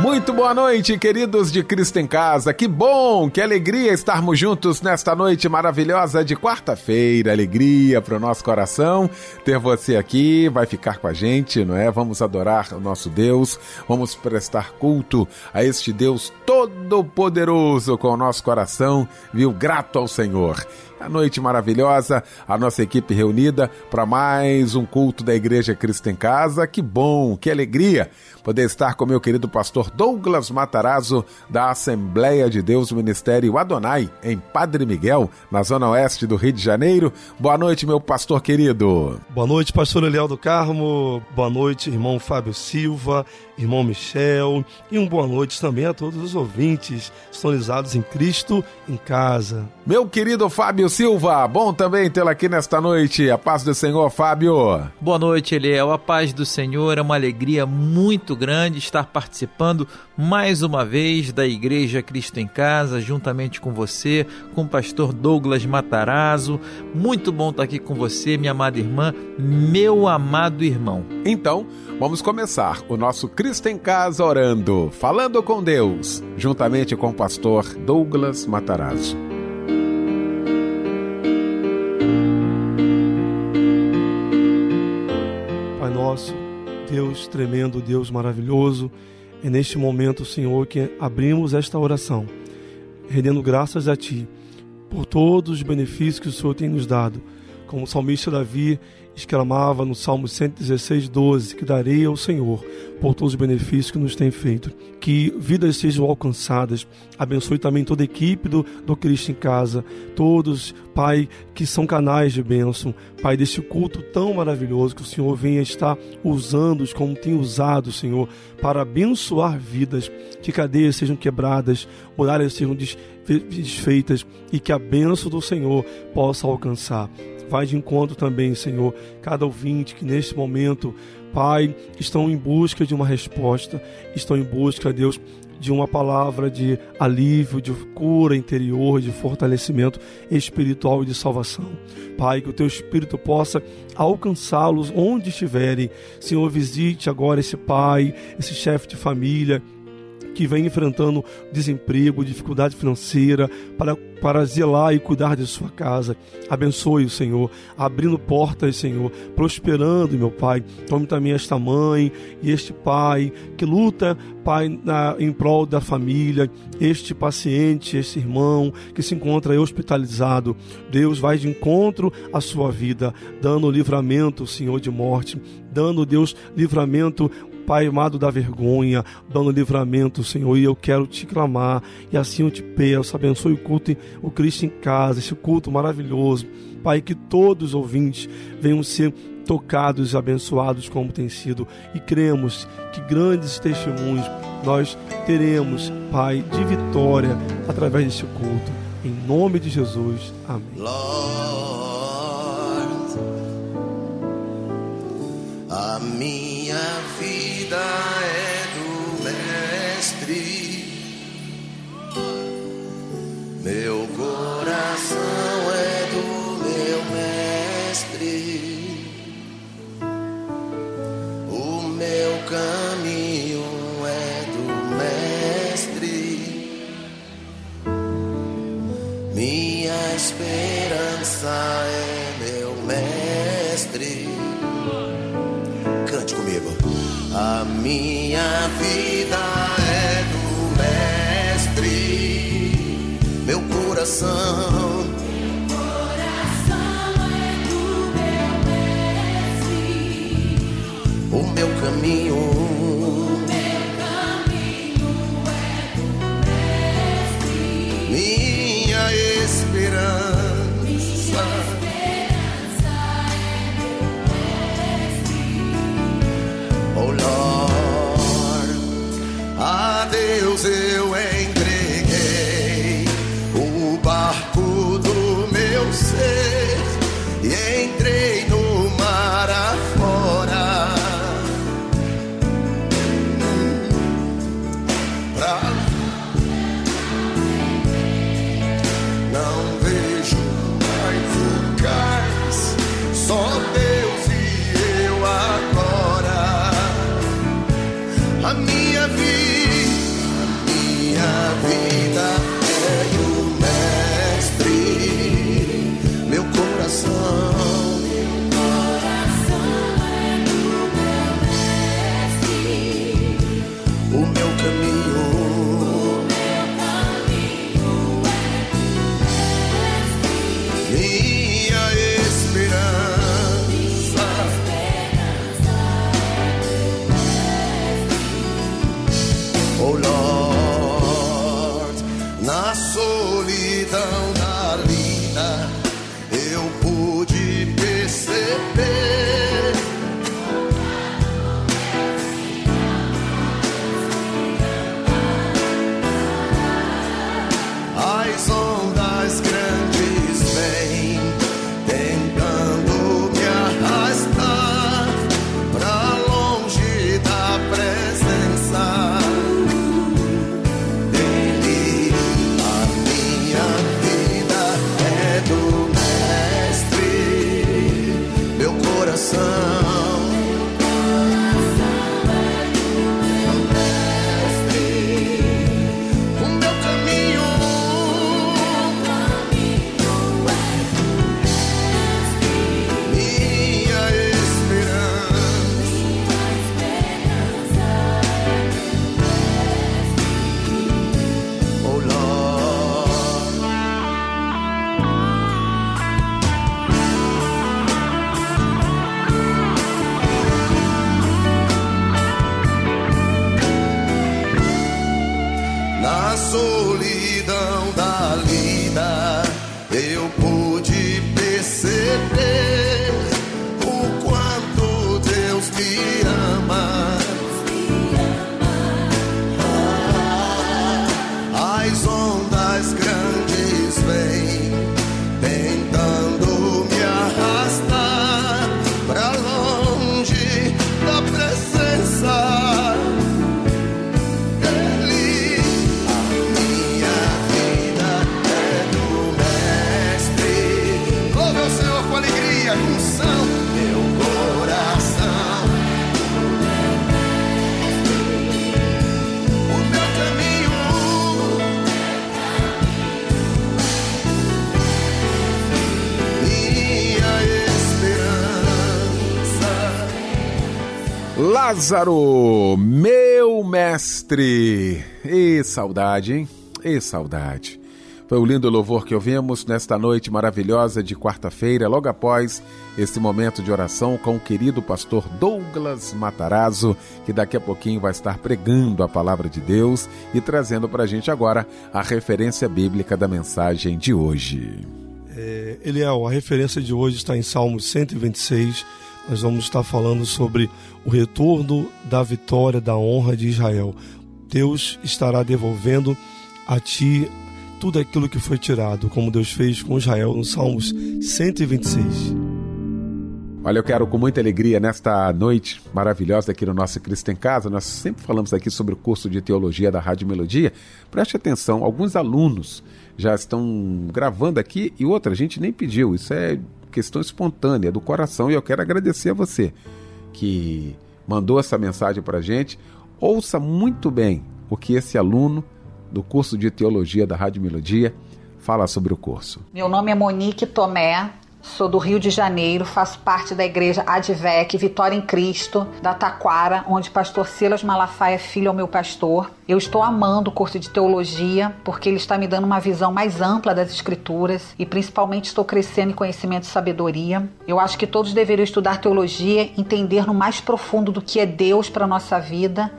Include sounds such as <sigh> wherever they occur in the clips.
Muito boa noite, queridos de Cristo em Casa. Que bom, que alegria estarmos juntos nesta noite maravilhosa de quarta-feira. Alegria para o nosso coração ter você aqui. Vai ficar com a gente, não é? Vamos adorar o nosso Deus, vamos prestar culto a este Deus todo-poderoso com o nosso coração, viu? Grato ao Senhor a noite maravilhosa, a nossa equipe reunida para mais um culto da Igreja Cristo em Casa. Que bom, que alegria poder estar com meu querido pastor Douglas Matarazzo, da Assembleia de Deus Ministério Adonai, em Padre Miguel, na zona oeste do Rio de Janeiro. Boa noite, meu pastor querido. Boa noite, pastor Eliel do Carmo. Boa noite, irmão Fábio Silva, irmão Michel. E uma boa noite também a todos os ouvintes sintonizados em Cristo em casa. Meu querido Fábio Silva, bom também tê-lo aqui nesta noite. A paz do Senhor, Fábio. Boa noite, Eliel. A paz do Senhor é uma alegria muito muito grande estar participando mais uma vez da Igreja Cristo em Casa, juntamente com você, com o pastor Douglas Matarazzo. Muito bom estar aqui com você, minha amada irmã, meu amado irmão. Então, vamos começar o nosso Cristo em Casa orando, falando com Deus, juntamente com o pastor Douglas Matarazzo. Pai nosso, Deus tremendo, Deus maravilhoso, é neste momento, Senhor, que abrimos esta oração, rendendo graças a Ti por todos os benefícios que o Senhor tem nos dado. Como o salmista Davi exclamava no Salmo 116, 12, que darei ao Senhor por todos os benefícios que nos tem feito. Que vidas sejam alcançadas. Abençoe também toda a equipe do, do Cristo em Casa, todos, Pai, que são canais de bênção. Pai, deste culto tão maravilhoso que o Senhor venha estar usando-os como tem usado, Senhor, para abençoar vidas, que cadeias sejam quebradas, muralhas sejam desfeitas e que a bênção do Senhor possa alcançar. Vai de encontro também, Senhor, cada ouvinte que neste momento, Pai, estão em busca de uma resposta, estão em busca, Deus, de uma palavra de alívio, de cura interior, de fortalecimento espiritual e de salvação. Pai, que o teu espírito possa alcançá-los onde estiverem. Senhor, visite agora esse pai, esse chefe de família que vem enfrentando desemprego, dificuldade financeira, para, para zelar e cuidar de sua casa. Abençoe o Senhor, abrindo portas, Senhor, prosperando, meu Pai. Tome também esta mãe e este pai que luta, Pai, na, em prol da família, este paciente, este irmão que se encontra hospitalizado. Deus vai de encontro à sua vida, dando livramento, Senhor, de morte, dando, Deus, livramento Pai amado da vergonha, dando livramento, Senhor, e eu quero te clamar, e assim eu te peço, abençoe o culto, o Cristo em casa, esse culto maravilhoso, Pai, que todos os ouvintes venham ser tocados e abençoados como tem sido, e cremos que grandes testemunhos nós teremos, Pai, de vitória através deste culto, em nome de Jesus, amém. Lord, a minha vida é do Mestre. Meu coração é do meu Mestre. O meu caminho é do Mestre. Minha esperança é meu A minha vida é do Mestre, meu coração. Meu coração é do meu Mestre. O meu caminho. Lázaro, meu mestre. E saudade, hein? E saudade. Foi o lindo louvor que ouvimos nesta noite maravilhosa de quarta-feira, logo após esse momento de oração com o querido pastor Douglas Matarazzo, que daqui a pouquinho vai estar pregando a palavra de Deus e trazendo para a gente agora a referência bíblica da mensagem de hoje. É, Eliel, a referência de hoje está em Salmos 126. Nós vamos estar falando sobre o retorno da vitória, da honra de Israel. Deus estará devolvendo a ti tudo aquilo que foi tirado, como Deus fez com Israel no Salmos 126. Olha, eu quero com muita alegria nesta noite maravilhosa aqui no nosso Cristo em Casa. Nós sempre falamos aqui sobre o curso de teologia da Rádio Melodia. Preste atenção, alguns alunos já estão gravando aqui e outra a gente nem pediu. Isso é questão espontânea do coração e eu quero agradecer a você que mandou essa mensagem para a gente. Ouça muito bem o que esse aluno do curso de teologia da Rádio Melodia fala sobre o curso. Meu nome é Monique Tomé, sou do Rio de Janeiro, faço parte da igreja Advec Vitória em Cristo, da Taquara, onde pastor Silas Malafaia Filho é o meu pastor. Eu estou amando o curso de teologia, porque ele está me dando uma visão mais ampla das escrituras e principalmente estou crescendo em conhecimento e sabedoria. Eu acho que todos deveriam estudar teologia, entender no mais profundo do que é Deus para nossa vida.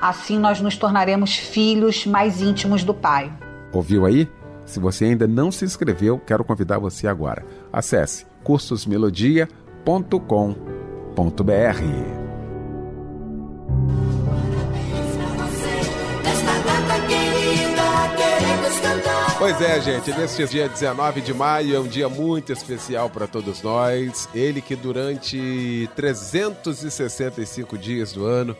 Assim nós nos tornaremos filhos mais íntimos do Pai. Ouviu aí? Se você ainda não se inscreveu, quero convidar você agora. Acesse cursosmelodia.com.br. Pois é, gente, neste dia 19 de maio é um dia muito especial para todos nós. Ele que durante 365 dias do ano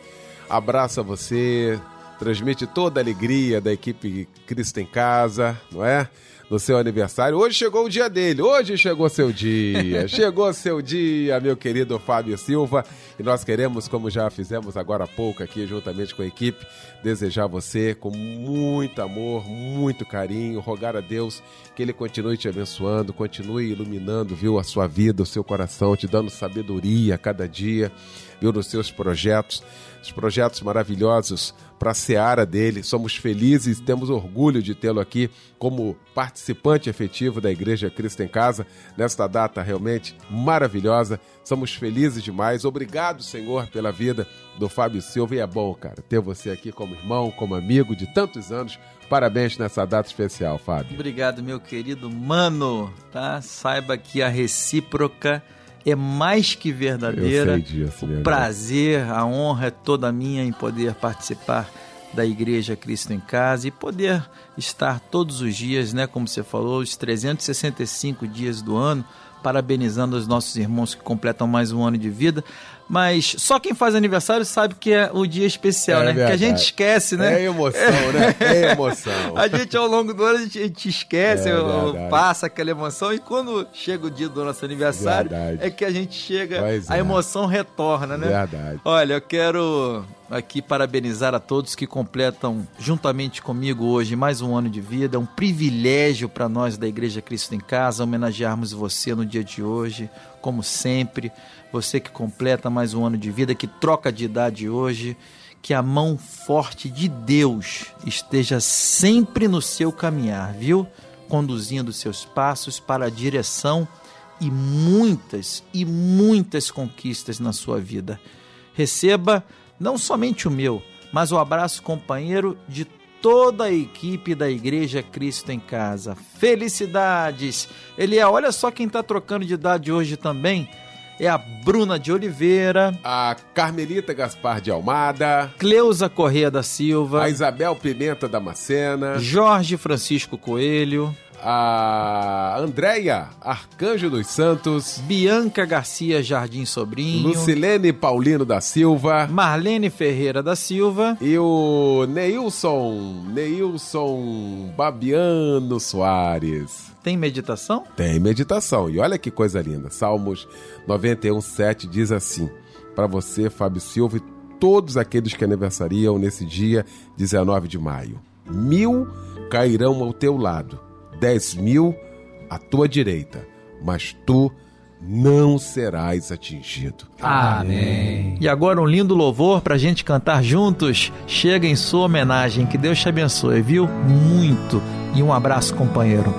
abraça você, transmite toda a alegria da equipe Cristo em Casa, não é? No seu aniversário. Hoje chegou o dia dele, hoje chegou seu dia. <laughs> chegou seu dia, meu querido Fábio Silva. E nós queremos, como já fizemos agora há pouco aqui, juntamente com a equipe, desejar você com muito amor, muito carinho, rogar a Deus que Ele continue te abençoando, continue iluminando, viu, a sua vida, o seu coração, te dando sabedoria a cada dia viu, nos seus projetos, os projetos maravilhosos para a seara dele. Somos felizes, temos orgulho de tê-lo aqui como participante efetivo da Igreja Cristo em Casa nesta data realmente maravilhosa. Somos felizes demais. Obrigado, Senhor, pela vida do Fábio Silva. E é bom, cara, ter você aqui como irmão, como amigo de tantos anos. Parabéns nessa data especial, Fábio. Obrigado, meu querido mano, tá? Saiba que a recíproca é mais que verdadeira. Disso, o prazer, a honra é toda minha em poder participar da Igreja Cristo em Casa e poder estar todos os dias, né, como você falou, os 365 dias do ano, parabenizando os nossos irmãos que completam mais um ano de vida. Mas só quem faz aniversário sabe que é o dia especial, É né? Que a verdade. gente esquece, né? É emoção, né? É <laughs> emoção. A gente, ao longo do ano, a gente, a gente esquece, É verdade. passa aquela emoção, e quando chega o dia do nosso aniversário, Verdade. é que a gente chega, Pois a é. emoção retorna, né? Verdade. Olha, eu quero aqui parabenizar a todos que completam juntamente comigo hoje mais um ano de vida. É um privilégio para nós da Igreja Cristo em Casa homenagearmos você no dia de hoje, como sempre. Você que completa mais um ano de vida, que troca de idade hoje. Que a mão forte de Deus esteja sempre no seu caminhar, viu? Conduzindo seus passos para a direção e muitas e muitas conquistas na sua vida. Receba não somente o meu, mas o abraço companheiro de toda a equipe da Igreja Cristo em Casa. Felicidades! Ele é, olha só quem está trocando de idade hoje também. É a Bruna de Oliveira, A Carmelita Gaspar de Almada, Cleusa Corrêa da Silva, a Isabel Pimenta Damascena, Jorge Francisco Coelho, a Andréia Arcanjo dos Santos, Bianca Garcia Jardim Sobrinho, Lucilene Paulino da Silva Marlene Ferreira da Silva, e o Neilson, Neilson Babiano Soares. tem meditação? Tem meditação. E olha que coisa linda. Salmos 91, 7 diz assim: Para você, Fábio Silva, e todos aqueles que aniversariam nesse dia 19 de maio: mil cairão ao teu lado, dez mil à tua direita, mas tu não serás atingido. Amém. E agora um lindo louvor pra gente cantar juntos. Chega em sua homenagem. Que Deus te abençoe, viu? Muito. E um abraço, companheiro.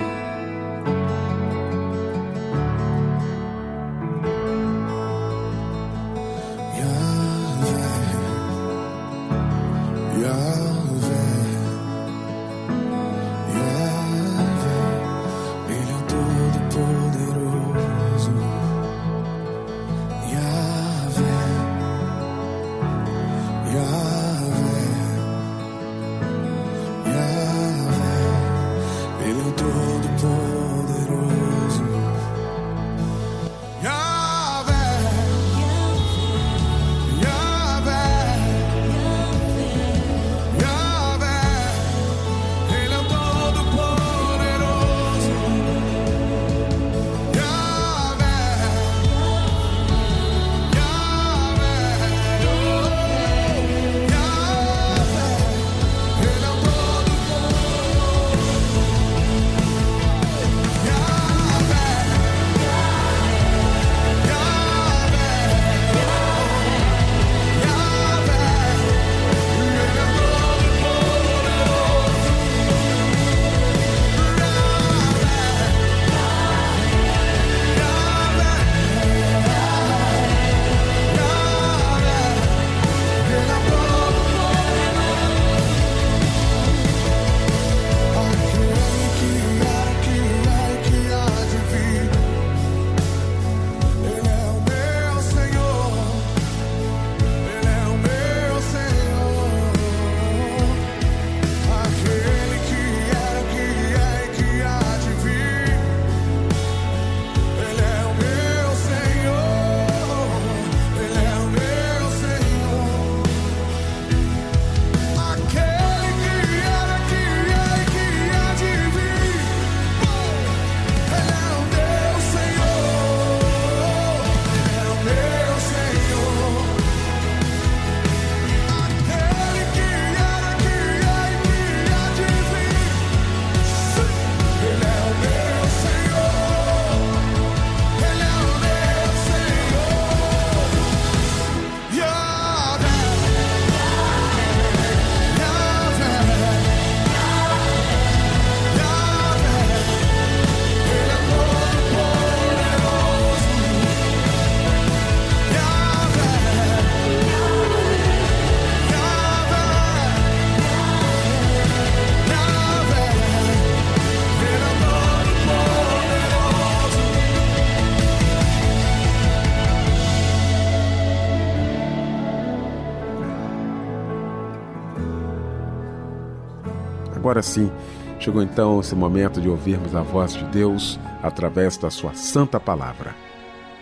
Agora sim, chegou então esse momento de ouvirmos a voz de Deus através da sua santa palavra.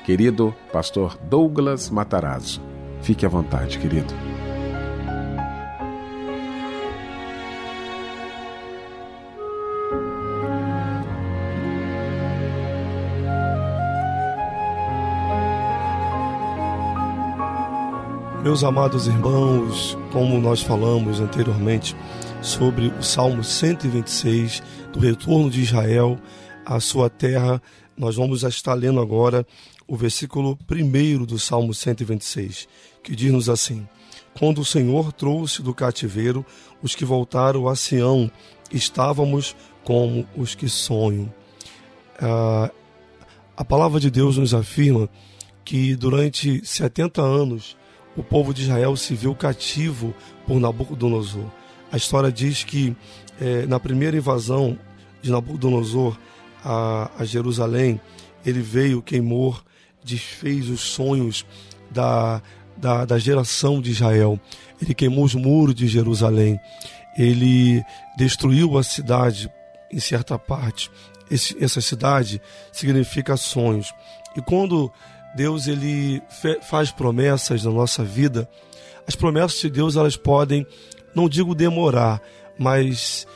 Querido pastor Douglas Matarazzo, fique à vontade, querido. Meus amados irmãos, como nós falamos anteriormente sobre o Salmo 126 do retorno de Israel à sua terra, nós vamos estar lendo agora o versículo 1 do Salmo 126, que diz-nos assim: Quando o Senhor trouxe do cativeiro os que voltaram a Sião, estávamos como os que sonham. Ah, a palavra de Deus nos afirma que durante 70 anos o povo de Israel se viu cativo por Nabucodonosor. A história diz que eh, na primeira invasão de Nabucodonosor a, a Jerusalém, ele veio, queimou, desfez os sonhos da, da, da geração de Israel. Ele queimou os muros de Jerusalém. Ele destruiu a cidade em certa parte. Esse, essa cidade significa sonhos. E quando Deus ele faz promessas na nossa vida, as promessas de Deus elas podem, não digo demorar, mas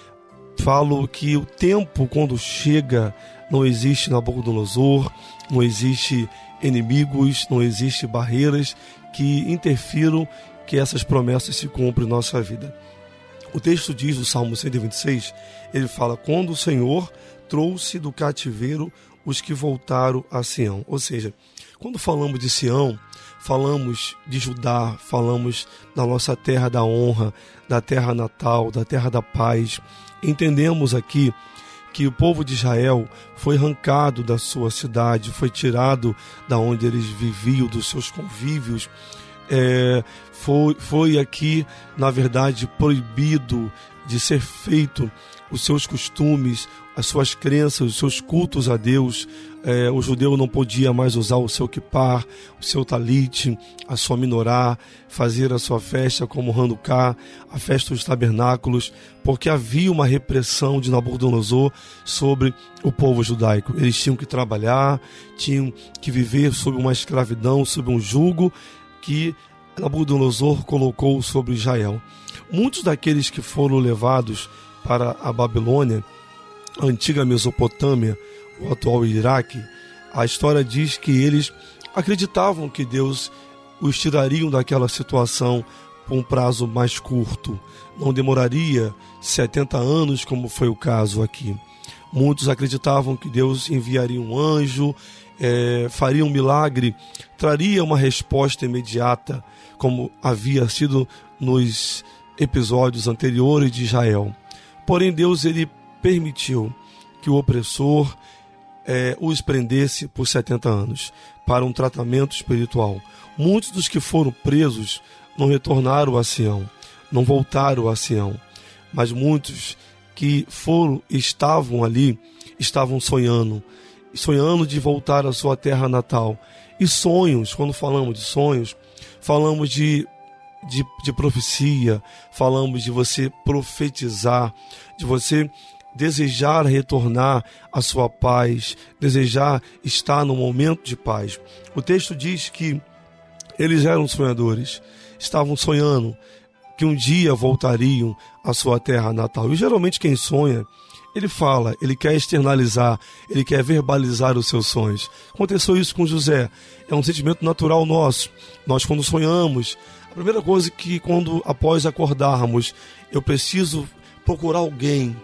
falo que o tempo quando chega não existe Nabucodonosor, não existe inimigos, não existe barreiras que interfiram que essas promessas se cumprem em nossa vida. O texto diz do Salmo 126, ele fala: "Quando o Senhor trouxe do cativeiro os que voltaram a Sião", ou seja, quando falamos de Sião, falamos de Judá, falamos da nossa terra da honra, da terra natal, da terra da paz. Entendemos aqui que o povo de Israel foi arrancado da sua cidade, foi tirado da onde eles viviam, dos seus convívios. É, foi, foi aqui, na verdade, proibido de ser feito os seus costumes, as suas crenças, os seus cultos a Deus. É, o judeu não podia mais usar o seu kippah, o seu talit, a sua minorá, fazer a sua festa como Hanukkah, a festa dos tabernáculos, porque havia uma repressão de Nabucodonosor sobre o povo judaico. Eles tinham que trabalhar, tinham que viver sob uma escravidão, sob um jugo que Nabucodonosor colocou sobre Israel. Muitos daqueles que foram levados para a Babilônia, antiga Mesopotâmia, o atual Iraque, a história diz que eles acreditavam que Deus os tirariam daquela situação por um prazo mais curto. Não demoraria 70 anos, como foi o caso aqui. Muitos acreditavam que Deus enviaria um anjo, é, faria um milagre, traria uma resposta imediata, como havia sido nos episódios anteriores de Israel. Porém, Deus ele permitiu que o opressor é, os prendesse por 70 anos para um tratamento espiritual. Muitos dos que foram presos não retornaram a Sião, não voltaram a Sião, mas muitos que foram estavam ali estavam sonhando, sonhando de voltar à sua terra natal. E sonhos, quando falamos de sonhos, falamos de de, de profecia, falamos de você profetizar, de você desejar retornar à sua paz, desejar estar no momento de paz. O texto diz que eles eram sonhadores, estavam sonhando que um dia voltariam à sua terra natal. E geralmente quem sonha, ele fala, ele quer externalizar, ele quer verbalizar os seus sonhos. Aconteceu isso com José. É um sentimento natural nosso. Nós quando sonhamos, primeira coisa que quando após acordarmos, eu preciso procurar alguém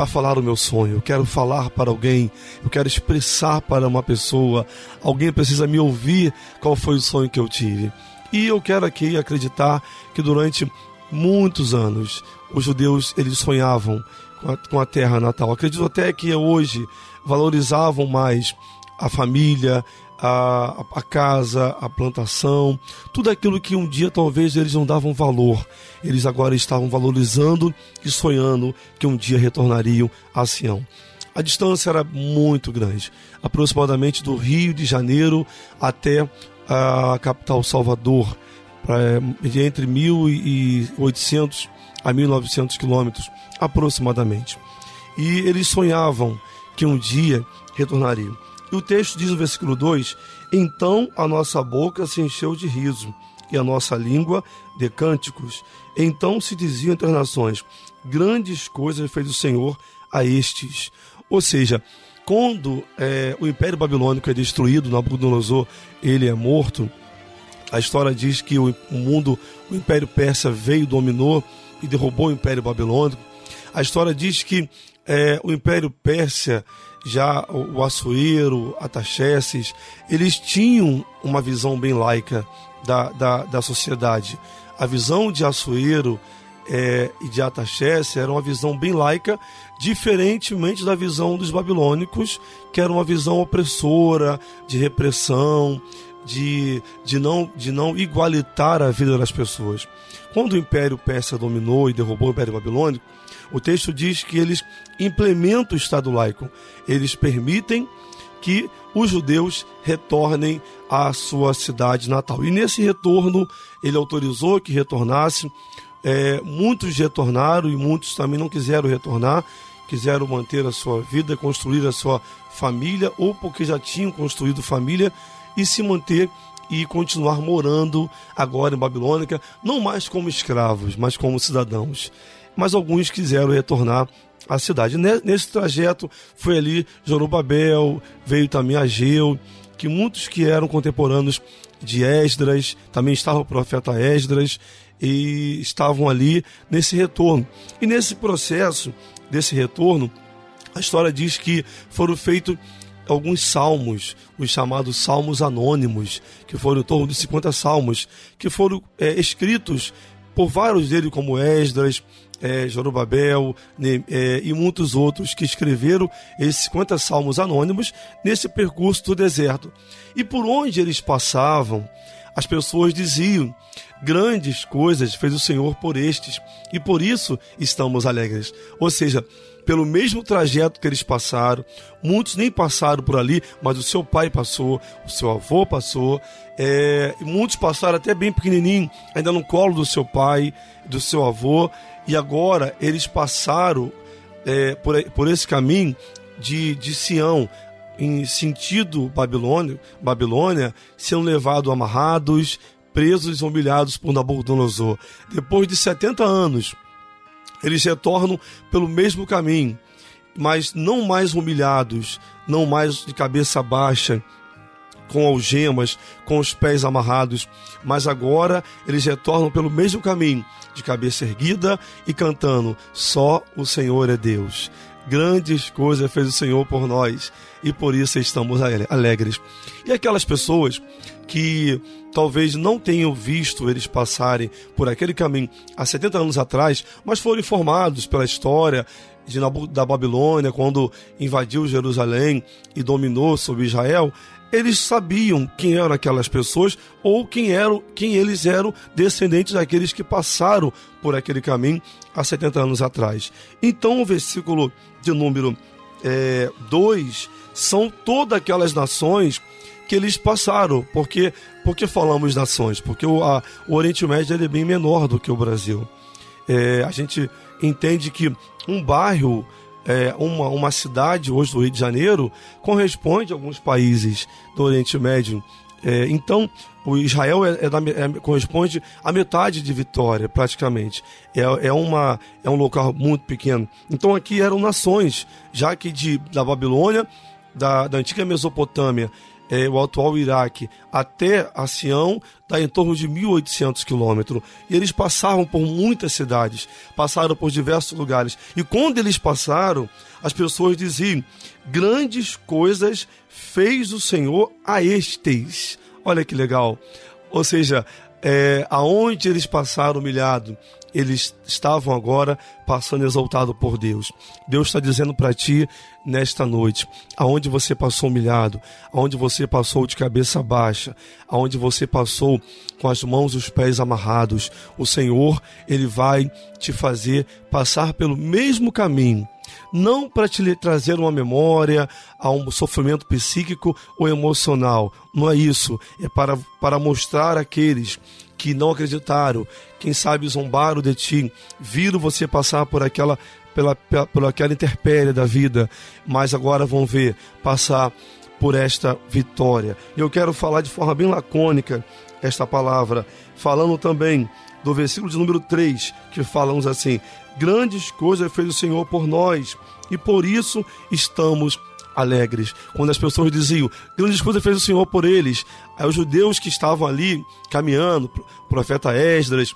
para falar o meu sonho. Eu quero falar para alguém, eu quero expressar para uma pessoa. Alguém precisa me ouvir qual foi o sonho que eu tive. E eu quero aqui acreditar que durante muitos anos os judeus eles sonhavam com a, com a terra natal. Acredito até que hoje valorizavam mais a família, a, a casa, a plantação, tudo aquilo que um dia talvez eles não davam valor, eles agora estavam valorizando e sonhando que um dia retornariam a Sião. A distância era muito grande, aproximadamente do Rio de Janeiro até a capital Salvador, entre 1800 a 1.900 quilômetros aproximadamente. E eles sonhavam que um dia retornariam. E o texto diz no versículo 2: Então a nossa boca se encheu de riso e a nossa língua de cânticos. Então se diziam entre as nações: Grandes coisas fez o Senhor a estes. Ou seja, quando é, o Império Babilônico é destruído, Nabucodonosor ele é morto, a história diz que o mundo, o Império Persa veio, dominou e derrubou o Império Babilônico. A história diz que é, o Império Pérsia, já o, o Assuero, Ataxerxes, eles tinham uma visão bem laica da, da, da sociedade. A visão de Assuero é, e de Ataxerxes era uma visão bem laica, diferentemente da visão dos babilônicos, que era uma visão opressora, de repressão, de, de, não, de não igualitar a vida das pessoas. Quando o Império Persa dominou e derrubou o Império Babilônico, o texto diz que eles implementam o Estado laico. Eles permitem que os judeus retornem à sua cidade natal. E nesse retorno, ele autorizou que retornassem. É, muitos retornaram e muitos também não quiseram retornar, quiseram manter a sua vida, construir a sua família, ou porque já tinham construído família e se manter e continuar morando agora em Babilônica, não mais como escravos, mas como cidadãos. Mas alguns quiseram retornar à cidade. Nesse trajeto foi ali Jorobabel, veio também Ageu, que muitos que eram contemporâneos de Esdras, também estava o profeta Esdras, e estavam ali nesse retorno. E nesse processo desse retorno, a história diz que foram feitos alguns salmos, os chamados salmos anônimos, que foram em torno de 50 salmos, que foram é, escritos por vários deles, como Esdras, é, Jorobabel é, e muitos outros que escreveram esses 50 salmos anônimos nesse percurso do deserto. E por onde eles passavam, as pessoas diziam: grandes coisas fez o Senhor por estes, e por isso estamos alegres. Ou seja, pelo mesmo trajeto que eles passaram. Muitos nem passaram por ali, mas o seu pai passou, o seu avô passou, é, muitos passaram até bem pequenininho, ainda no colo do seu pai, do seu avô, e agora eles passaram é, por, por esse caminho de, de Sião, em sentido Babilônia, Babilônia, sendo levados amarrados, presos e humilhados por Nabucodonosor. Depois de 70 anos, eles retornam pelo mesmo caminho, mas não mais humilhados, não mais de cabeça baixa, com algemas, com os pés amarrados, mas agora eles retornam pelo mesmo caminho, de cabeça erguida e cantando: Só o Senhor é Deus. Grandes coisas fez o Senhor por nós e por isso estamos alegres. E aquelas pessoas que talvez não tenham visto eles passarem por aquele caminho há 70 anos atrás, mas foram informados pela história de, da Babilônia, quando invadiu Jerusalém e dominou sobre Israel, eles sabiam quem eram aquelas pessoas ou quem eram, quem eles eram descendentes daqueles que passaram por aquele caminho há 70 anos atrás. Então o versículo de número 2 é, são todas aquelas nações que eles passaram. Porque, porque falamos nações? Porque o, a, o Oriente Médio é bem menor do que o Brasil. É, a gente entende que um bairro, é, uma, uma cidade hoje do Rio de Janeiro, corresponde a alguns países do Oriente Médio. É, então, o Israel é, é da, é, corresponde a metade de Vitória, praticamente. É, é, uma, é um local muito pequeno. Então, aqui eram nações, já que de, da Babilônia, da, da antiga Mesopotâmia é, o atual Iraque, até a Sião, dá em torno de 1.800 quilômetros. E eles passavam por muitas cidades, passaram por diversos lugares. E quando eles passaram, as pessoas diziam: grandes coisas fez o Senhor a estes. Olha que legal. Ou seja, é, aonde eles passaram humilhado, eles estavam agora passando exaltado por Deus. Deus está dizendo para ti nesta noite, aonde você passou humilhado, aonde você passou de cabeça baixa, aonde você passou com as mãos e os pés amarrados, o Senhor, ele vai te fazer passar pelo mesmo caminho não para te trazer uma memória a um sofrimento psíquico ou emocional. Não é isso. É para, para mostrar àqueles que não acreditaram, quem sabe zombaram de ti, viram você passar por aquela pela, pela, por aquela interpérie da vida, mas agora vão ver passar por esta vitória. Eu quero falar de forma bem lacônica esta palavra, falando também do versículo de número 3, que falamos assim: Grandes coisas fez o Senhor por nós, e por isso estamos alegres. Quando as pessoas diziam, grandes coisas fez o Senhor por eles, aí os judeus que estavam ali caminhando, o profeta Esdras,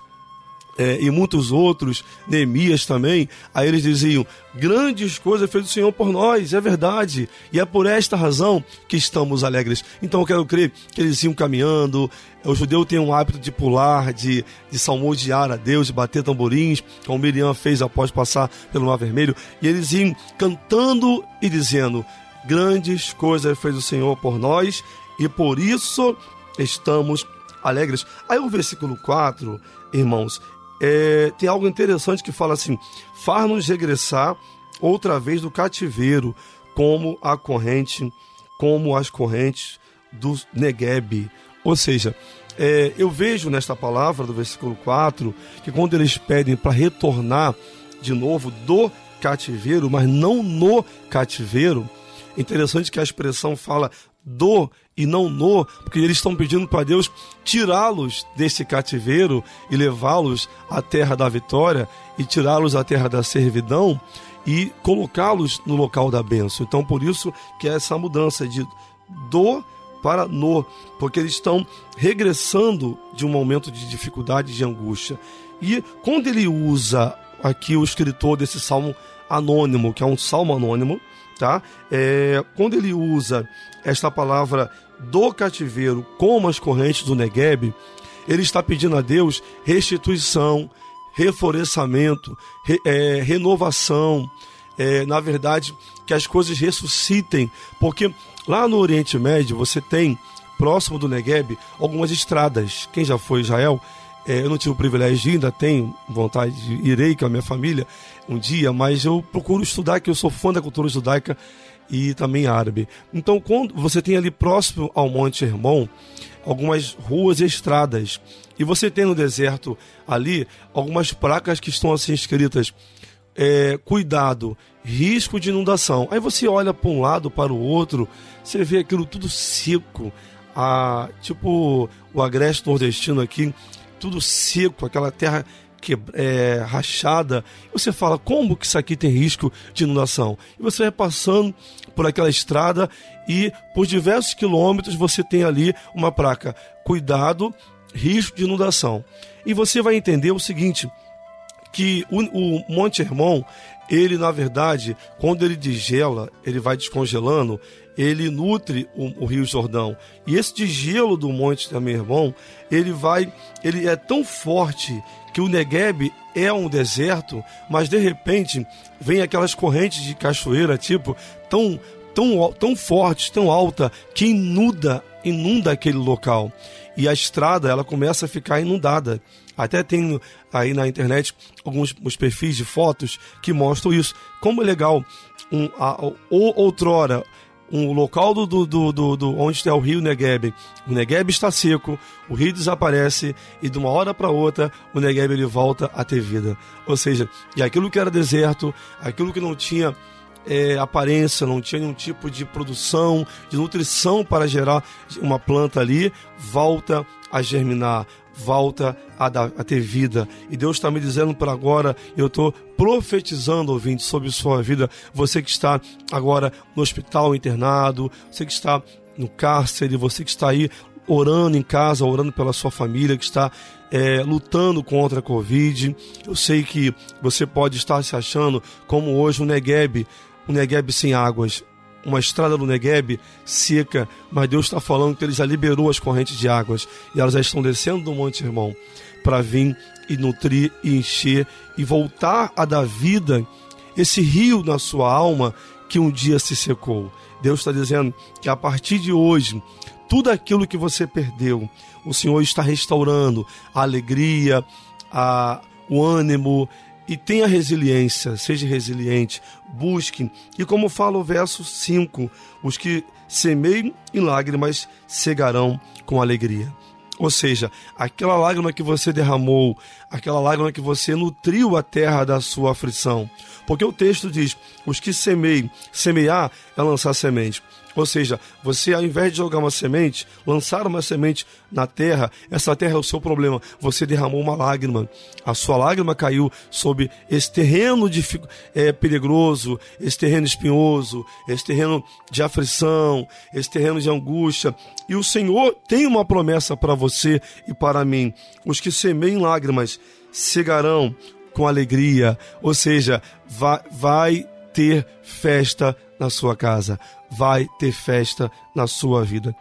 é, e muitos outros, Neemias também, aí eles diziam: grandes coisas fez o Senhor por nós, é verdade, e é por esta razão que estamos alegres. Então eu quero crer que eles iam caminhando, o judeu tem um hábito de pular, de, de salmodiar a Deus, de bater tamborins, como Miriam fez após passar pelo Mar Vermelho, e eles iam cantando e dizendo: grandes coisas fez o Senhor por nós, e por isso estamos alegres. Aí o versículo 4, irmãos, é, tem algo interessante que fala assim: faz-nos regressar outra vez do cativeiro, como a corrente, como as correntes do Negueb. Ou seja, é, eu vejo nesta palavra do versículo 4 que quando eles pedem para retornar de novo do cativeiro, mas não no cativeiro, interessante que a expressão fala do e não no, porque eles estão pedindo para Deus tirá-los desse cativeiro e levá-los à terra da vitória e tirá-los à terra da servidão e colocá-los no local da bênção. Então, por isso que é essa mudança de do para no, porque eles estão regressando de um momento de dificuldade, de angústia. E quando ele usa aqui o escritor desse salmo anônimo, que é um salmo anônimo, tá? É, quando ele usa esta palavra do cativeiro como as correntes do Negueb, ele está pedindo a Deus restituição, reflorescimento, re, é, renovação, é, na verdade, que as coisas ressuscitem, porque lá no Oriente Médio você tem, próximo do Negueb, algumas estradas. Quem já foi Israel, é, eu não tive o privilégio ainda tenho vontade de irei com a minha família um dia, mas eu procuro estudar, que eu sou fã da cultura judaica e também árabe. Então, quando você tem ali próximo ao Monte Hermon algumas ruas e estradas, e você tem no deserto ali algumas placas que estão assim escritas: é, cuidado, risco de inundação. Aí você olha para um lado, para o outro, você vê aquilo tudo seco, a, tipo o agreste nordestino aqui, tudo seco, aquela terra que, é, rachada. Você fala, como que isso aqui tem risco de inundação? E você vai passando por aquela estrada e por diversos quilômetros você tem ali uma placa, cuidado, risco de inundação. E você vai entender o seguinte, que o, o Monte Hermon, ele na verdade, quando ele digela, ele vai descongelando, ele nutre o, o, Rio Jordão. E esse degelo do Monte Hermon, ele vai, ele é tão forte que o Negueb é um deserto, mas de repente vem aquelas correntes de cachoeira, tipo, tão, tão, tão fortes, tão alta, que inunda, inunda aquele local. E a estrada, ela começa a ficar inundada. Até tem aí na internet alguns perfis de fotos que mostram isso. Como é legal, um, a, ou outrora, um local do, do, do, do, onde está o rio Negueb. O Negueb está seco, o rio desaparece e de uma hora para outra o Negueb ele volta a ter vida. Ou seja, e aquilo que era deserto, aquilo que não tinha é, aparência, não tinha nenhum tipo de produção, de nutrição para gerar uma planta ali, volta a germinar, volta a, dar, a ter vida. E Deus está me dizendo para agora, eu estou profetizando, ouvinte, sobre sua vida. Você que está agora no hospital internado, você que está no cárcere, você que está aí orando em casa, orando pela sua família, que está é, lutando contra a Covid. Eu sei que você pode estar se achando como hoje um Negueb, um Negueb sem águas uma estrada no Negueb seca, mas Deus está falando que ele já liberou as correntes de águas e elas já estão descendo do Monte Irmão para vir e nutrir e encher e voltar a dar vida esse rio na sua alma que um dia se secou. Deus está dizendo que a partir de hoje, tudo aquilo que você perdeu, o Senhor está restaurando a alegria, a, o ânimo, e tenha resiliência, seja resiliente, busque. E como fala o verso 5, os que semeiam em lágrimas cegarão com alegria. Ou seja, aquela lágrima que você derramou, aquela lágrima que você nutriu a terra da sua aflição. Porque o texto diz: os que semeiem, semear é lançar semente. Ou seja, você ao invés de jogar uma semente, lançar uma semente na terra, essa terra é o seu problema. Você derramou uma lágrima. A sua lágrima caiu sobre esse terreno de, é, perigoso, esse terreno espinhoso, esse terreno de aflição, esse terreno de angústia. E o Senhor tem uma promessa para você e para mim. Os que semeiem lágrimas cegarão com alegria. Ou seja, vai, vai ter festa na sua casa, vai ter festa na sua vida.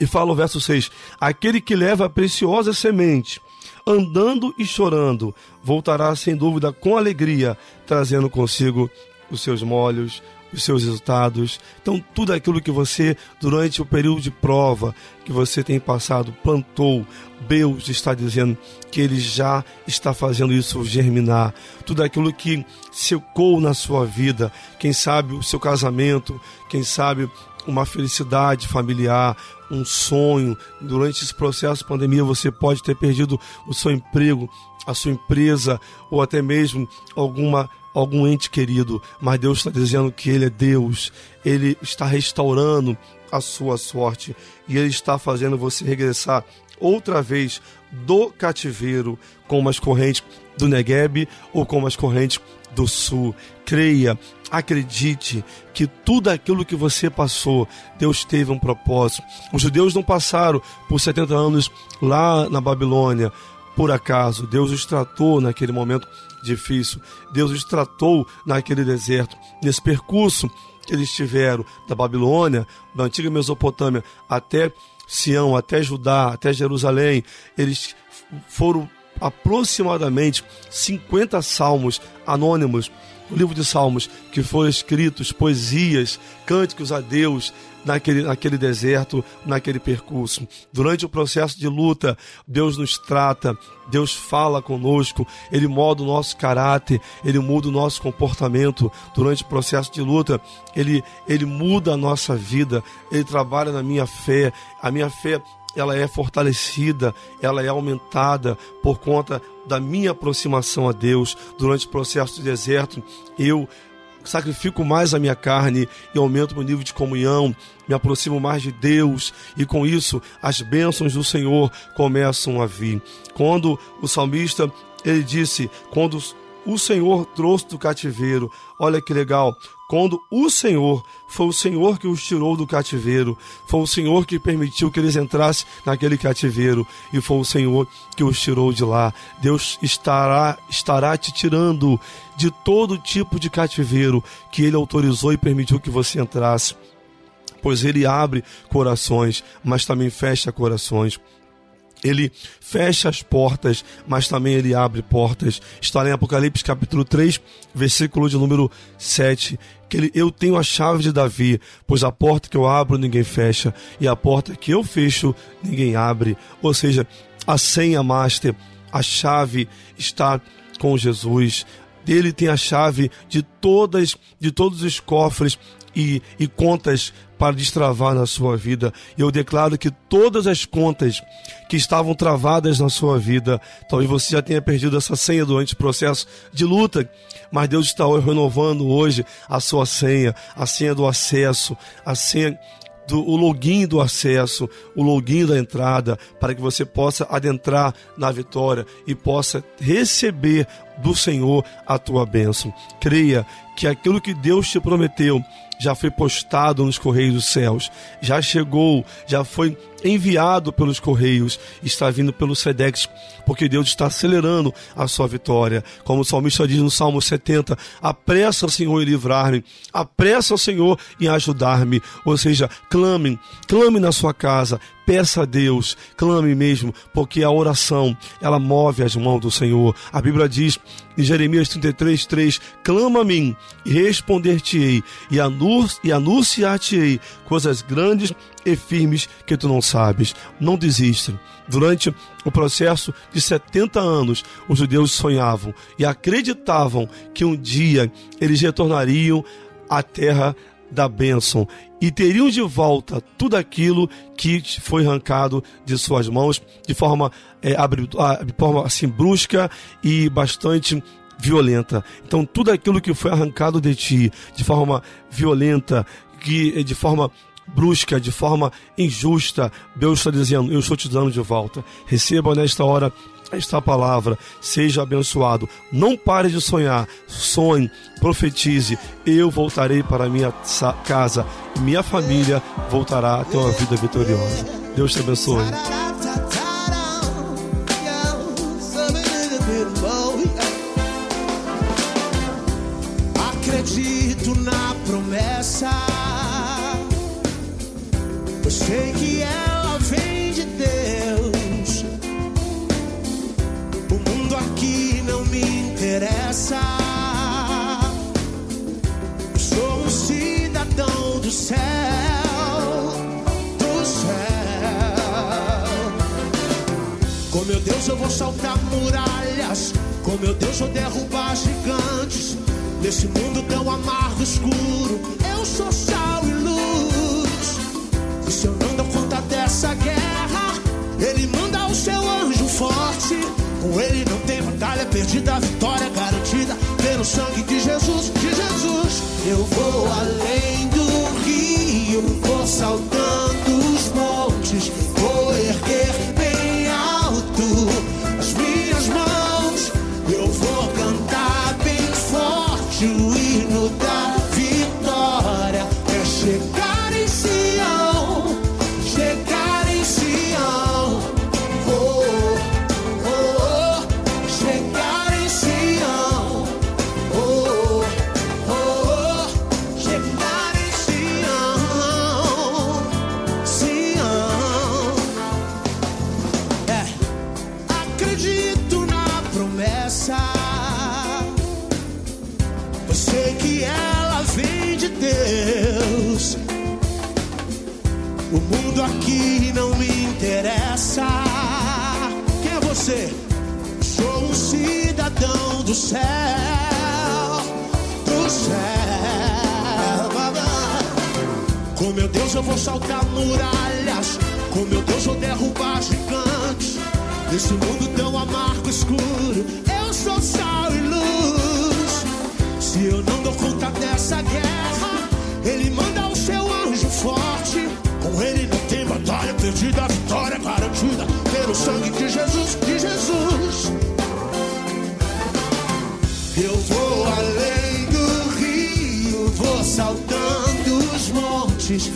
E fala o verso 6: Aquele que leva a preciosa semente, andando e chorando, voltará sem dúvida com alegria, trazendo consigo os seus molhos, os seus resultados. Então, tudo aquilo que você, durante o período de prova que você tem passado, plantou, Deus está dizendo que Ele já está fazendo isso germinar. Tudo aquilo que secou na sua vida, quem sabe o seu casamento, quem sabe uma felicidade familiar, um sonho. Durante esse processo de pandemia, você pode ter perdido o seu emprego, a sua empresa ou até mesmo alguma algum ente querido, mas Deus está dizendo que Ele é Deus, Ele está restaurando a sua sorte e Ele está fazendo você regressar outra vez do cativeiro com as correntes do Negueb ou com as correntes do sul. Creia, acredite que tudo aquilo que você passou, Deus teve um propósito. Os judeus não passaram por 70 anos lá na Babilônia por acaso. Deus os tratou naquele momento difícil. Deus os tratou naquele deserto, nesse percurso que eles tiveram da Babilônia, da antiga Mesopotâmia, até Sião, até Judá, até Jerusalém. Eles foram aproximadamente 50 salmos anônimos livro de Salmos, que foram escritos, poesias, cânticos a Deus, naquele, naquele deserto, naquele percurso. Durante o processo de luta, Deus nos trata, Deus fala conosco, Ele muda o nosso caráter, Ele muda o nosso comportamento. Durante o processo de luta, Ele, Ele muda a nossa vida, Ele trabalha na minha fé, a minha fé ela é fortalecida, ela é aumentada por conta da minha aproximação a Deus durante o processo do deserto. Eu sacrifico mais a minha carne e aumento meu nível de comunhão, me aproximo mais de Deus e com isso as bênçãos do Senhor começam a vir. Quando o salmista ele disse, quando o Senhor trouxe do cativeiro, olha que legal, quando o Senhor, foi o Senhor que os tirou do cativeiro, foi o Senhor que permitiu que eles entrassem naquele cativeiro, e foi o Senhor que os tirou de lá. Deus estará, estará te tirando de todo tipo de cativeiro que Ele autorizou e permitiu que você entrasse. Pois Ele abre corações, mas também fecha corações. Ele fecha as portas, mas também ele abre portas. Está em Apocalipse capítulo 3, versículo de número 7, que ele, eu tenho a chave de Davi, pois a porta que eu abro ninguém fecha, e a porta que eu fecho ninguém abre. Ou seja, a senha master, a chave está com Jesus. Ele tem a chave de todas, de todos os cofres e, e contas para destravar na sua vida. Eu declaro que todas as contas que estavam travadas na sua vida, talvez você já tenha perdido essa senha durante o processo de luta, mas Deus está renovando hoje a sua senha, a senha do acesso, a senha do o login do acesso, o login da entrada, para que você possa adentrar na vitória e possa receber do Senhor a tua bênção. Creia que aquilo que Deus te prometeu já foi postado nos correios dos céus, já chegou, já foi enviado pelos correios, está vindo pelo Sedex, porque Deus está acelerando a sua vitória. Como o salmista diz no Salmo 70, apressa, Senhor, em livrar-me, apressa, Senhor, em ajudar-me. Ou seja, clame, clame na sua casa, peça a Deus, clame mesmo, porque a oração, ela move as mãos do Senhor. A Bíblia diz em Jeremias 33, 3, clama a mim e responder-te-ei e, e anunciar-te-ei coisas grandes e firmes que tu não sabes. Não desista. Durante o processo de 70 anos, os judeus sonhavam e acreditavam que um dia eles retornariam à terra da bênção e teriam de volta tudo aquilo que foi arrancado de suas mãos de forma, é, de forma assim brusca e bastante violenta. Então tudo aquilo que foi arrancado de ti de forma violenta, que de forma brusca, de forma injusta, Deus está dizendo: Eu estou te dando de volta. Receba nesta hora esta palavra, seja abençoado. Não pare de sonhar, sonhe, profetize. Eu voltarei para minha casa, minha família voltará a ter uma vida vitoriosa. Deus te abençoe. Acredito na promessa, sei que ela vem de Deus. O mundo aqui não me interessa. Eu sou um cidadão do céu, do céu. Com meu Deus eu vou saltar muralhas. Com meu Deus eu derrubar gigantes. Nesse mundo tão amargo, escuro, eu sou sal ele não tem batalha perdida, vitória garantida pelo sangue de Jesus, de Jesus. Eu vou além do rio, vou saltando não me interessa. Quem é você? Sou um cidadão do céu, do céu. Com meu Deus eu vou saltar muralhas. Com meu Deus eu derrubar gigantes. Nesse mundo tão amargo, escuro, eu sou sal e luz. Se eu não dou conta dessa guerra, ele manda batalha perdida, a vitória garantida pelo sangue de Jesus, de Jesus. Eu vou além do rio, vou saltando os montes,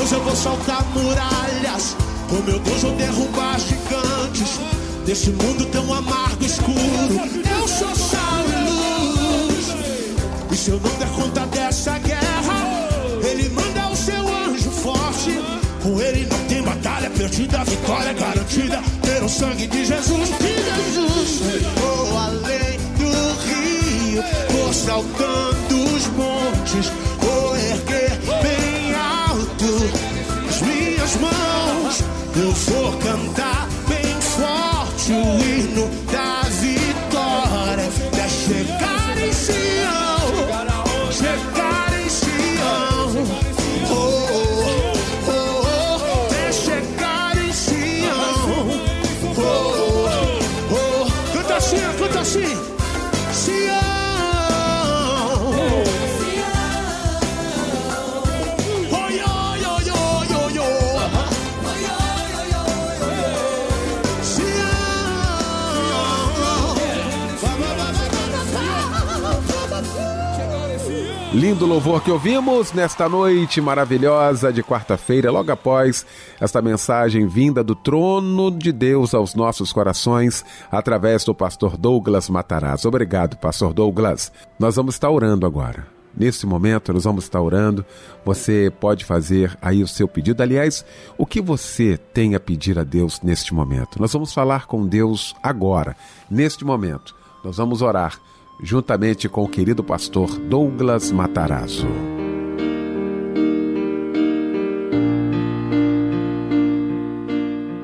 Deus, eu vou saltar muralhas. Com meu Deus, eu derrubar gigantes. Desse mundo tão amargo, escuro. Eu sou sal e luz. E se eu não der conta dessa guerra, ele manda o seu anjo forte. Com ele não tem batalha perdida, vitória garantida pelo sangue de Jesus. De Jesus. Vou além do rio, vou saltando os montes, vou alto as minhas mãos. Eu vou cantar bem forte o hino da Lindo louvor que ouvimos nesta noite maravilhosa de quarta-feira, logo após esta mensagem vinda do trono de Deus aos nossos corações, através do pastor Douglas Matarazzo. Obrigado, pastor Douglas. Nós vamos estar orando agora. Nesse momento, nós vamos estar orando. Você pode fazer aí o seu pedido. Aliás, o que você tem a pedir a Deus neste momento? Nós vamos falar com Deus agora, neste momento. Nós vamos orar juntamente com o querido pastor Douglas Matarazzo.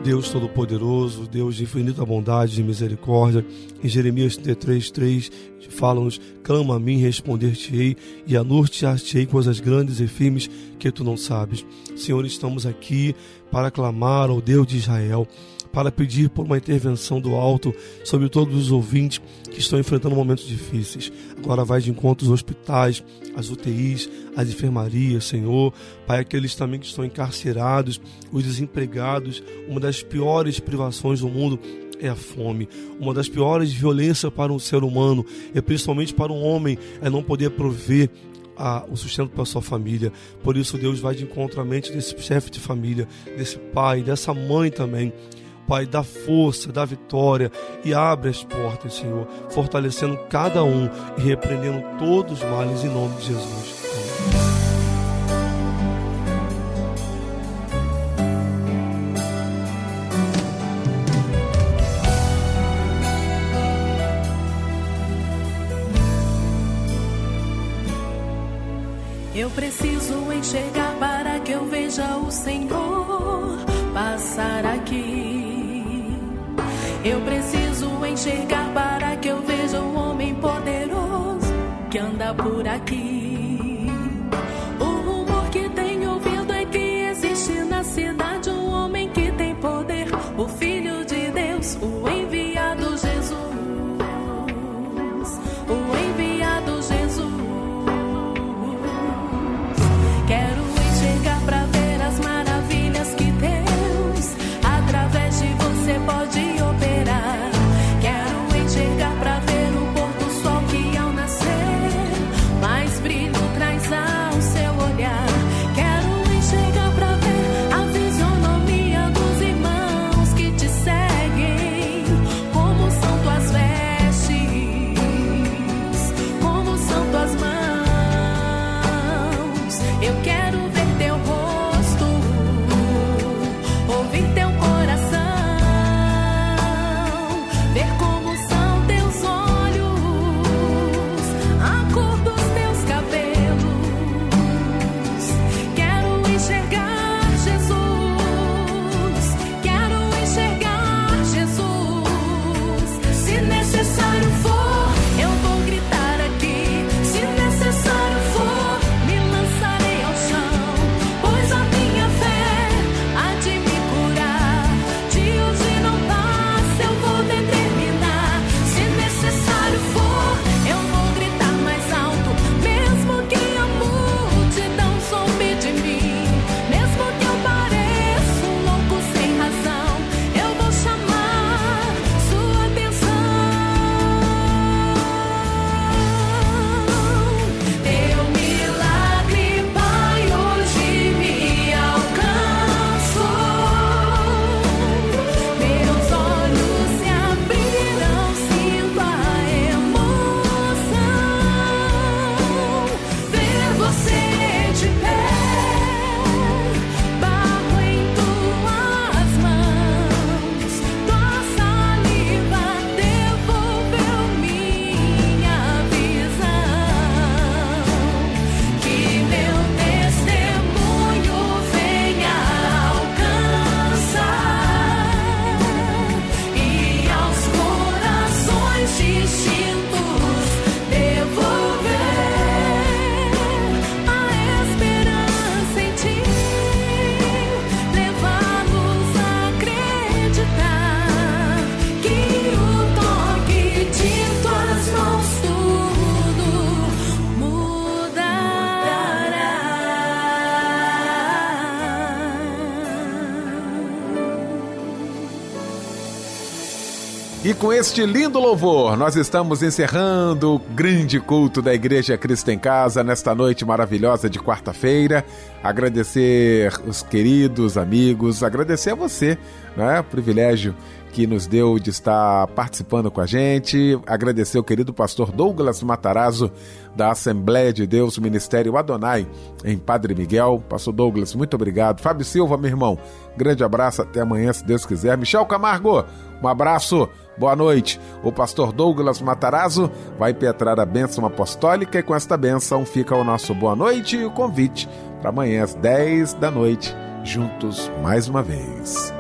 Deus Todo-Poderoso, Deus de infinita bondade e misericórdia. Em Jeremias 33, 3, fala-nos: Clama a mim, responder-te-ei, e anunciar-te-ei coisas grandes e firmes que tu não sabes. Senhor, estamos aqui para clamar ao Deus de Israel para pedir por uma intervenção do alto sobre todos os ouvintes que estão enfrentando momentos difíceis. Agora vai de encontro aos hospitais, as UTIs, as enfermarias, Senhor. Pai, aqueles também que estão encarcerados, os desempregados, uma das piores privações do mundo é a fome. Uma das piores violências para um ser humano, e principalmente para um homem, é não poder prover a, o sustento para a sua família. Por isso, Deus vai de encontro à mente desse chefe de família, desse pai, dessa mãe também. Pai, dá força, dá vitória e abre as portas, Senhor, fortalecendo cada um e repreendendo todos os males em nome de Jesus. Eu preciso enxergar para que eu veja o Senhor passar aqui. Eu preciso enxergar para que eu veja um homem poderoso que anda por aqui. Este lindo louvor, nós estamos encerrando o grande culto da Igreja Cristo em Casa nesta noite maravilhosa de quarta-feira. Agradecer os queridos amigos, agradecer a você, né? O privilégio que nos deu de estar participando com a gente. Agradecer o querido pastor Douglas Matarazzo, da Assembleia de Deus, Ministério Adonai, em Padre Miguel. Pastor Douglas, muito obrigado. Fábio Silva, meu irmão, grande abraço. Até amanhã, se Deus quiser. Michel Camargo, um abraço. Boa noite. O pastor Douglas Matarazzo vai petrar a bênção apostólica e com esta bênção fica o nosso boa noite e o convite para amanhã às 10 da noite, juntos mais uma vez.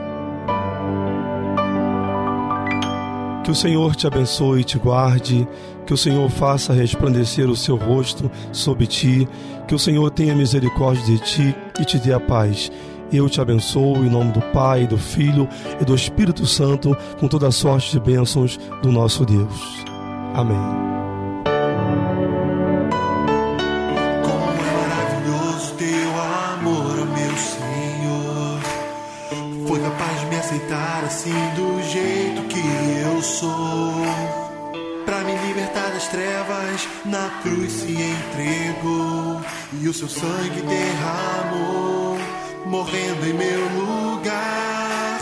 Que o Senhor te abençoe e te guarde, que o Senhor faça resplandecer o seu rosto sobre ti, que o Senhor tenha misericórdia de ti e te dê a paz. Eu te abençoo em nome do Pai, do Filho e do Espírito Santo, com toda a sorte de bênçãos do nosso Deus. Amém. Como é maravilhoso teu amor, meu Senhor. Foi capaz de me aceitar assim do jeito que eu sou. Pra me libertar das trevas, na cruz se entregou. E o seu sangue derramou, morrendo em meu lugar.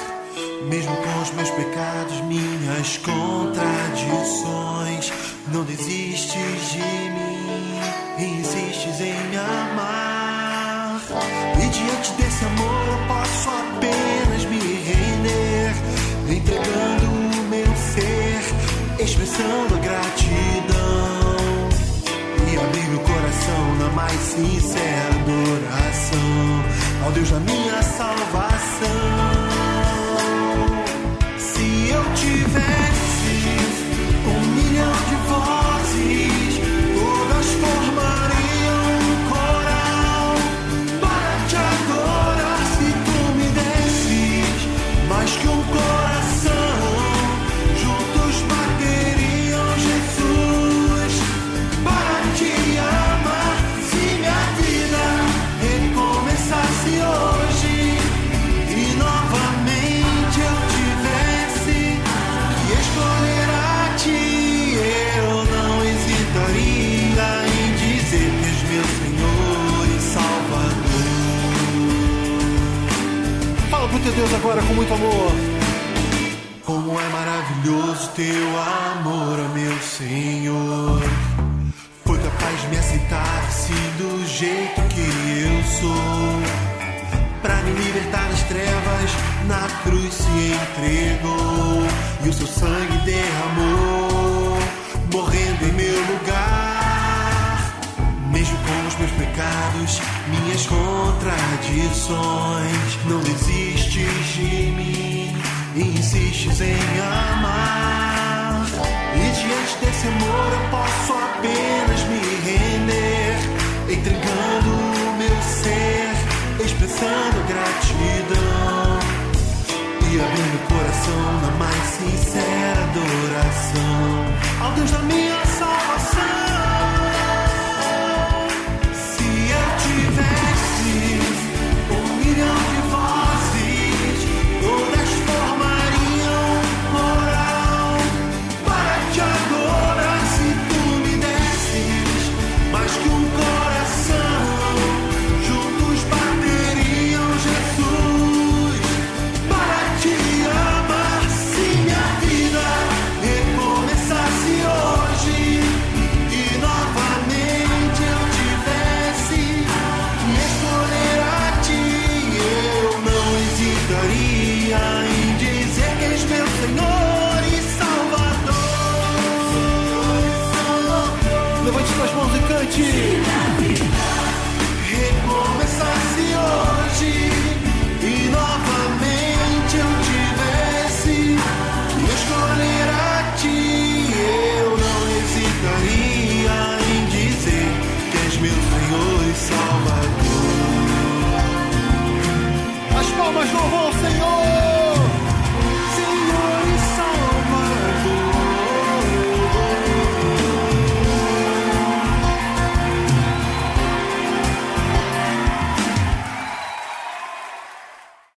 Mesmo com os meus pecados, minhas contradições, não desistes de mim insistes em me amar. E diante desse amor eu posso apenas me render, entregando o meu ser, expressando a gratidão meu coração na mais sincera adoração ao Deus da minha salvação. Deus agora com muito amor. Como é maravilhoso teu amor, meu Senhor. Foi capaz de me aceitar assim do jeito que eu sou. Pra me libertar das trevas, na cruz se entregou. E o seu sangue derramou, morrendo em meu lugar. Mesmo com os meus pecados, minhas contradições, não desistes de mim insistes em amar. E diante desse amor eu posso apenas me render, entregando o meu ser, expressando gratidão e abrindo o coração na mais sincera adoração ao Deus da minha salvação.